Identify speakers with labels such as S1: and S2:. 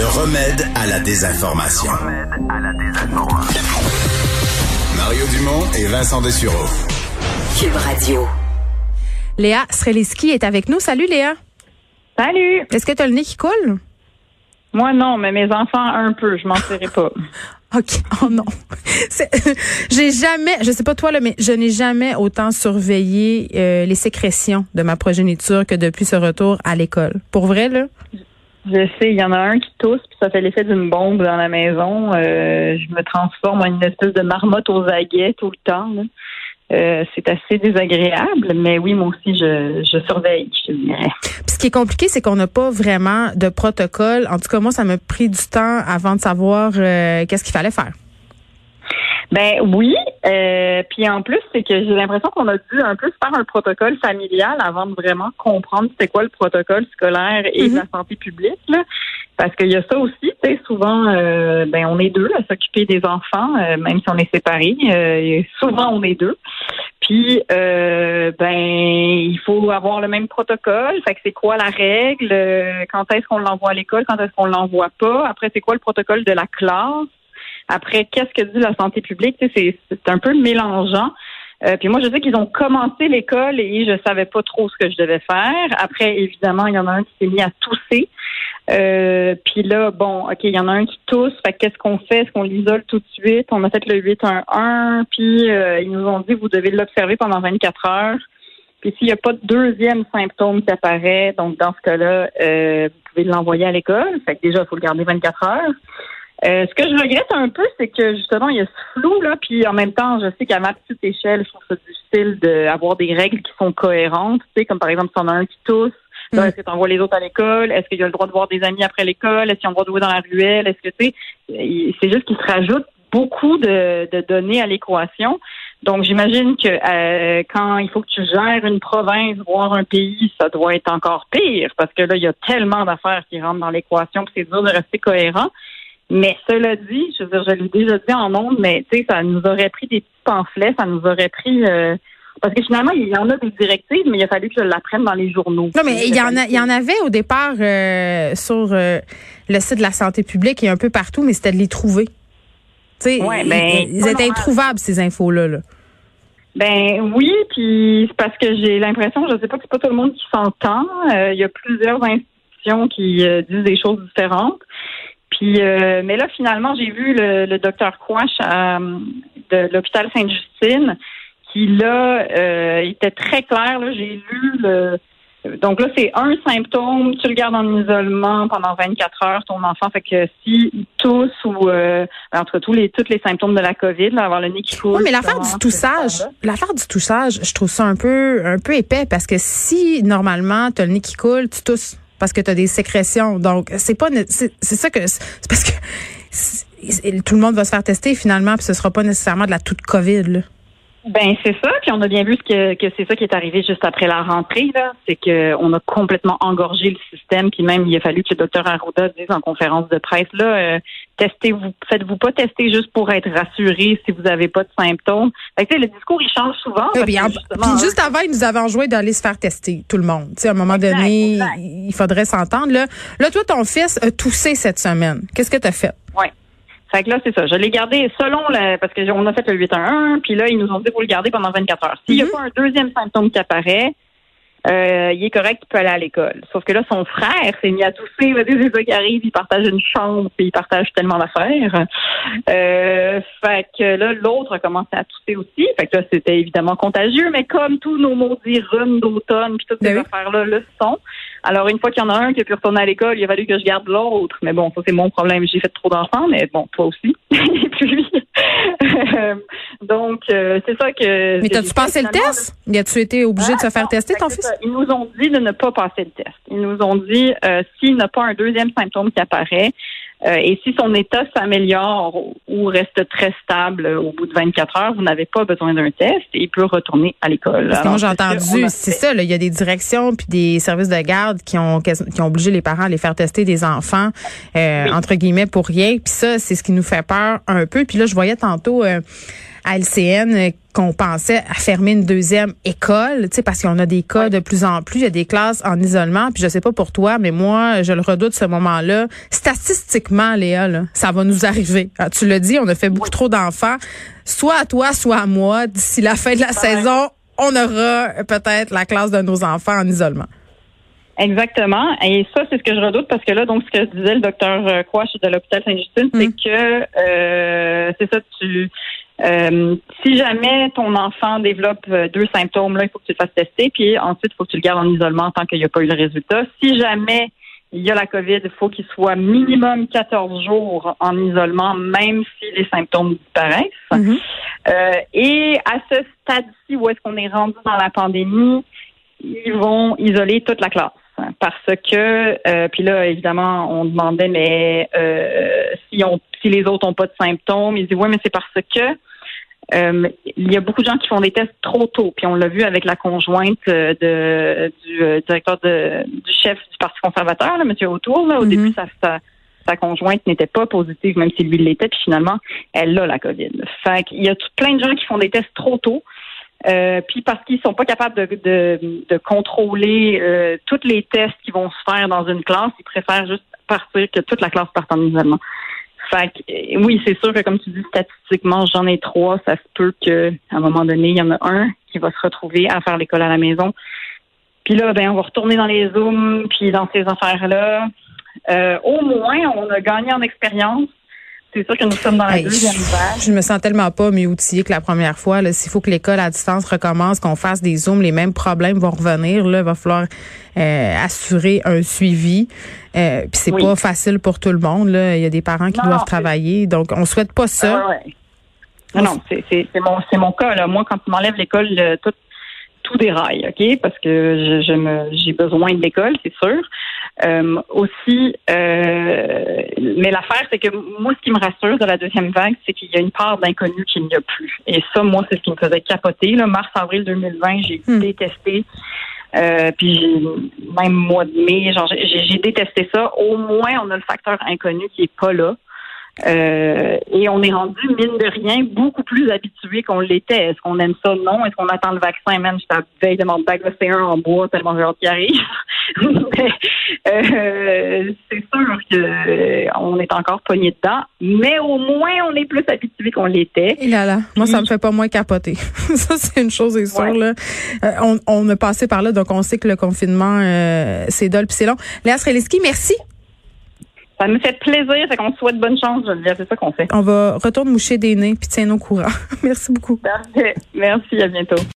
S1: Le remède à la désinformation. Mario Dumont et Vincent Dessureau.
S2: Cube Radio.
S3: Léa Sreliski est avec nous. Salut Léa.
S4: Salut.
S3: Est-ce que tu as le nez qui coule?
S4: Moi, non, mais mes enfants, un peu. Je m'en serais pas.
S3: OK. Oh non. J'ai jamais, je sais pas toi, là, mais je n'ai jamais autant surveillé euh, les sécrétions de ma progéniture que depuis ce retour à l'école. Pour vrai, là?
S4: Je sais, il y en a un qui tousse, puis ça fait l'effet d'une bombe dans la maison. Euh, je me transforme en une espèce de marmotte aux aguets tout le temps. là. Euh, c'est assez désagréable, mais oui, moi aussi, je, je surveille, je.
S3: Puis ce qui est compliqué, c'est qu'on n'a pas vraiment de protocole. En tout cas, moi, ça m'a pris du temps avant de savoir euh, qu'est-ce qu'il fallait faire.
S4: Ben oui, euh, puis en plus, c'est que j'ai l'impression qu'on a dû un peu faire un protocole familial avant de vraiment comprendre c'était quoi le protocole scolaire et de la santé publique. Là. Parce qu'il y a ça aussi, tu sais, souvent, euh, ben on est deux à s'occuper des enfants, euh, même si on est séparés. euh, souvent, on est deux. Puis, ben, il faut avoir le même protocole. Fait que c'est quoi la règle? Quand est-ce qu'on l'envoie à l'école? Quand est-ce qu'on l'envoie pas? Après, c'est quoi le protocole de la classe? Après, qu'est-ce que dit la santé publique? C'est, un peu mélangeant. Euh, puis moi, je sais qu'ils ont commencé l'école et je savais pas trop ce que je devais faire. Après, évidemment, il y en a un qui s'est mis à tousser. Euh, puis là, bon, OK, il y en a un qui tousse. Fait que qu'est-ce qu'on fait? Est-ce qu'on l'isole tout de suite? On a fait le 811. Puis euh, ils nous ont dit, vous devez l'observer pendant 24 heures. Puis s'il n'y a pas de deuxième symptôme qui apparaît, donc dans ce cas-là, vous pouvez l'envoyer à l'école. Fait que déjà, il faut le garder 24 heures. Euh, ce que je regrette un peu, c'est que justement, il y a ce flou, là, puis en même temps, je sais qu'à ma petite échelle, je trouve ça difficile d'avoir des règles qui sont cohérentes, tu sais, comme par exemple, si on a un qui tousse,
S3: Mm.
S4: est-ce que tu envoies les autres à l'école? Est-ce qu'il y a le droit de voir des amis après l'école? Est-ce qu'ils ont le droit de jouer dans la ruelle? Est-ce que, tu sais, c'est juste qu'il se rajoute beaucoup de, de données à l'équation. Donc, j'imagine que euh, quand il faut que tu gères une province, voire un pays, ça doit être encore pire, parce que là, il y a tellement d'affaires qui rentrent dans l'équation, que c'est dur de rester cohérent. Mais cela dit, je veux dire, je l'ai déjà dit en ondes, mais tu sais, ça nous aurait pris des petits pamphlets, ça nous aurait pris euh, parce que finalement, il y en a des directives, mais il a fallu que je l'apprenne dans les journaux.
S3: Non, mais il y en a, il y en avait au départ euh, sur euh, le site de la santé publique et un peu partout, mais c'était de les trouver. Tu sais,
S4: Ouais,
S3: ils-
S4: ben,
S3: ils, étaient introuvables ces infos-là. Là.
S4: Ben oui, puis c'est parce que j'ai l'impression, je sais pas que c'est pas tout le monde qui s'entend. Euh, Il y a plusieurs institutions qui euh, disent des choses différentes. Puis, euh, mais là, finalement, j'ai vu le, le docteur Quash à, de l'hôpital Sainte-Justine qui, là, euh, était très clair. Là, j'ai lu le... Donc là, c'est un symptôme, tu le gardes en isolement pendant 24 heures, ton enfant. Fait que si tousse ou euh, entre tous les tous les symptômes de la COVID, là, avoir le nez qui coule.
S3: Oui, mais l'affaire du toussage, l'affaire du toussage, je trouve ça un peu, un peu épais parce que si normalement tu as le nez qui coule, tu tousses parce que tu as des sécrétions. Donc c'est pas, c'est ça que c'est parce que tout le monde va se faire tester finalement, puis ce sera pas nécessairement de la toute COVID. Là.
S4: Ben c'est ça, puis on a bien vu ce que, que c'est ça qui est arrivé juste après la rentrée là, c'est que on a complètement engorgé le système, puis même il a fallu que le docteur Arruda dise en conférence de presse là, euh, testez-vous, faites-vous pas tester juste pour être rassuré si vous avez pas de symptômes. Fait que, tu sais, le discours il change souvent.
S3: Oui, puis, puis juste avant, ils nous avaient enjoint d'aller se faire tester, tout le monde. À un moment
S4: Exact,
S3: donné,
S4: exact.
S3: il faudrait s'entendre. Là, là, toi, ton fils a toussé cette semaine. Qu'est-ce que tu as fait?
S4: Ouais. Fait que là, c'est ça. Je l'ai gardé selon la, parce que on a fait le 811, puis là, ils nous ont dit, vous le gardez pendant 24 heures. S'il n'y
S3: Mhm.
S4: a pas un deuxième symptôme qui apparaît, euh, il est correct, il peut aller à l'école. Sauf que là, son frère s'est mis à tousser. C'est ça qui arrive. Il partage une chambre, puis il partage tellement d'affaires. Euh, fait que là, l'autre a commencé à tousser aussi. Fait que là, c'était évidemment contagieux, mais comme tous nos maudits rhumes d'automne, puis toutes ces
S3: Ben oui.
S4: affaires-là le sont. Alors, une fois qu'il y en a un qui a pu retourner à l'école, il a fallu que je garde l'autre. Mais bon, ça, c'est mon problème. J'ai fait trop d'enfants, mais bon, toi aussi. Et puis, euh, donc, euh, c'est ça que...
S3: Mais t'as-tu passé le test? Y a-tu été obligé de se
S4: ah,
S3: faire
S4: non,
S3: tester,
S4: fait
S3: ton fils?
S4: ça. Ils nous ont dit de ne pas passer le test. Ils nous ont dit euh, s'il n'a pas un deuxième symptôme qui apparaît euh, et si son état s'améliore ou reste très stable au bout de 24 heures, vous n'avez pas besoin d'un test et il peut retourner à l'école.
S3: Moi, j'ai entendu, c'est ça, là, il y a des directions puis des services de garde qui ont qui ont obligé les parents à les faire tester des enfants, euh,
S4: Oui.
S3: entre guillemets, pour rien. Puis ça, c'est ce qui nous fait peur un peu. Puis là, je voyais tantôt euh, à LCN euh, qu'on pensait à fermer une deuxième école, tu sais, parce qu'on a des cas de plus en plus, il y a des classes en isolement, puis je sais pas pour toi, mais moi, je le redoute ce moment-là. Statistiquement, Léa, là, ça va nous arriver. Ah, tu le dis, on a fait beaucoup trop d'enfants, soit à toi, soit à moi. D'ici la fin de la saison, on aura peut-être la classe de nos enfants en isolement.
S4: Exactement. Et ça, c'est ce que je redoute parce que là, donc, ce que disait le docteur euh, Quash de l'hôpital Sainte-Justine, c'est mm. que euh, c'est ça, tu euh, si jamais ton enfant développe deux symptômes, là, il faut que tu le fasses tester, puis ensuite, il faut que tu le gardes en isolement tant qu'il n'y a pas eu le résultat. Si jamais il y a la COVID, il faut qu'il soit minimum 14 jours en isolement, même si les symptômes disparaissent. Mm-hmm. et à ce stade-ci, où est-ce qu'on est rendu dans la pandémie, ils vont isoler toute la classe parce que euh, puis là évidemment on demandait mais euh, si on si les autres ont pas de symptômes ils disent oui mais c'est parce que euh, il y a beaucoup de gens qui font des tests trop tôt. Puis on l'a vu avec la conjointe de du directeur de, du chef du parti conservateur là, monsieur Autour là, au mm-hmm. début sa, sa, conjointe n'était pas positive même si lui l'était. Puis finalement elle a la covid. Fait qu'il y a plein de gens qui font des tests trop tôt. Euh, puis parce qu'ils sont pas capables de, de, de contrôler euh, tous les tests qui vont se faire dans une classe, ils préfèrent juste partir que toute la classe parte en isolement. Fait que, euh, oui, c'est sûr que comme tu dis, statistiquement, j'en ai trois. Ça se peut qu'à un moment donné, il y en a un qui va se retrouver à faire l'école à la maison. Puis là, ben, on va retourner dans les Zooms, puis dans ces affaires-là. Euh, au moins, on a gagné en expérience c'est sûr que nous sommes dans la deuxième vague.
S3: Je me sens tellement pas mieux outillée que la première fois. S'il faut que l'école à distance recommence, qu'on fasse des zooms, les mêmes problèmes vont revenir. Là, il va falloir euh, assurer un suivi. Euh, Puis c'est pas facile pour tout le monde. Là. Il y a des parents qui doivent travailler, donc on souhaite pas ça.
S4: Non, non, c'est mon c'est mon cas. Là. Moi, quand tu m'enlèves l'école, tout tout déraille, ok, parce que je, me j'ai besoin de l'école, c'est sûr. Euh, aussi, euh, mais l'affaire, c'est que moi, ce qui me rassure de la deuxième vague, c'est qu'il y a une part d'inconnu qu'il n'y a plus. Et ça, moi, c'est ce qui me faisait capoter. Là, mars, avril 2020, j'ai hmm. détesté. Euh, puis même mois de mai, j'ai détesté ça. Au moins, on a le facteur inconnu qui est pas là. Euh, et on est rendu, mine de rien, beaucoup plus habitué qu'on l'était. Est-ce qu'on aime ça? Non. Est-ce qu'on attend le vaccin? Même, je veille de mon bac de C1 en bois tellement j'ai hâte qu'il arrive. euh, c'est sûr qu'on euh, est encore pogné dedans, mais au moins, on est plus habitué qu'on l'était.
S3: Et là là, moi, ça me fait pas moins capoter. ça, c'est une chose, est sûre. Là. Euh, on, on a passé par là, donc on sait que le confinement, c'est dol puis c'est long. Léa Streliski, merci.
S4: Ça me fait plaisir, c'est qu'on souhaite bonne chance, Geneviève. C'est ça qu'on fait.
S3: On va retourner moucher des nez puis tiens nos courants. Merci beaucoup.
S4: Parfait. Merci, à bientôt.